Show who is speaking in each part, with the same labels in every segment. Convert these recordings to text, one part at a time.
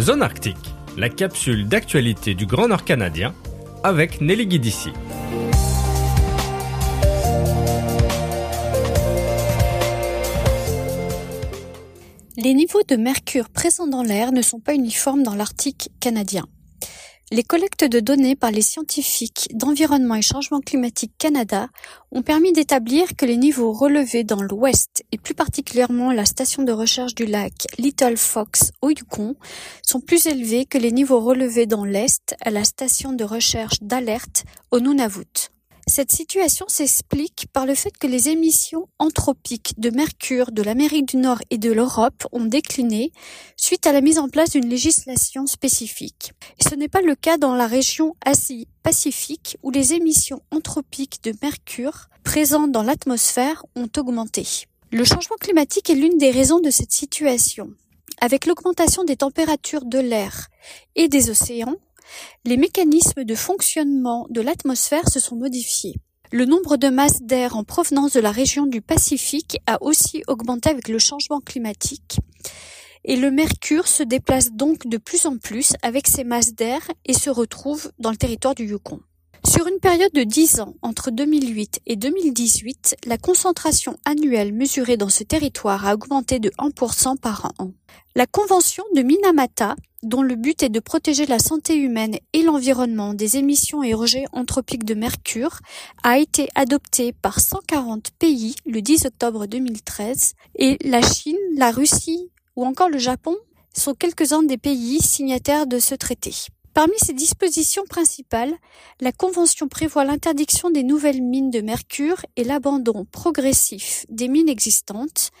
Speaker 1: Zone Arctique, la capsule d'actualité du Grand Nord canadien avec Nelly Guidici.
Speaker 2: Les niveaux de mercure présents dans l'air ne sont pas uniformes dans l'Arctique canadien. Les collectes de données par les scientifiques d'Environnement et Changement climatique Canada ont permis d'établir que les niveaux relevés dans l'ouest et plus particulièrement la station de recherche du lac Little Fox au Yukon sont plus élevés que les niveaux relevés dans l'est à la station de recherche d'alerte au Nunavut. Cette situation s'explique par le fait que les émissions anthropiques de mercure de l'Amérique du Nord et de l'Europe ont décliné suite à la mise en place d'une législation spécifique. Ce n'est pas le cas dans la région Asie-Pacifique où les émissions anthropiques de mercure présentes dans l'atmosphère ont augmenté. Le changement climatique est l'une des raisons de cette situation. Avec l'augmentation des températures de l'air et des océans, les mécanismes de fonctionnement de l'atmosphère se sont modifiés. Le nombre de masses d'air en provenance de la région du Pacifique a aussi augmenté avec le changement climatique et le mercure se déplace donc de plus en plus avec ces masses d'air et se retrouve dans le territoire du Yukon. Sur une période de 10 ans, entre 2008 et 2018, la concentration annuelle mesurée dans ce territoire a augmenté de 1% par an. La convention de Minamata, dont le but est de protéger la santé humaine et l'environnement des émissions et rejets anthropiques de mercure, a été adoptée par 140 pays le 10 octobre 2013 et la Chine, la Russie ou encore le Japon sont quelques-uns des pays signataires de ce traité. Parmi ces dispositions principales, la Convention prévoit l'interdiction des nouvelles mines de mercure et l'abandon progressif des mines existantes,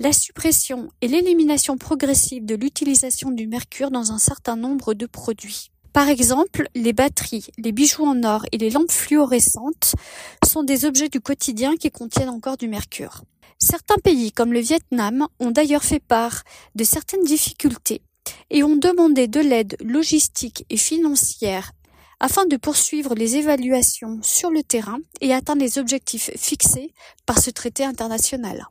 Speaker 2: la suppression et l'élimination progressive de l'utilisation du mercure dans un certain nombre de produits. Par exemple, les batteries, les bijoux en or et les lampes fluorescentes sont des objets du quotidien qui contiennent encore du mercure. Certains pays, comme le Vietnam, ont d'ailleurs fait part de certaines difficultés et ont demandé de l'aide logistique et financière afin de poursuivre les évaluations sur le terrain et atteindre les objectifs fixés par ce traité international.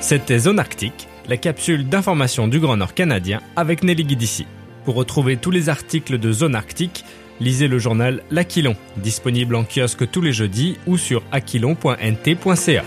Speaker 1: C'était Zone Arctique, la capsule d'information du Grand Nord canadien avec Nelly Guidici. Pour retrouver tous les articles de Zone Arctique, lisez le journal L'Aquilon, disponible en kiosque tous les jeudis ou sur aquilon.nt.ca.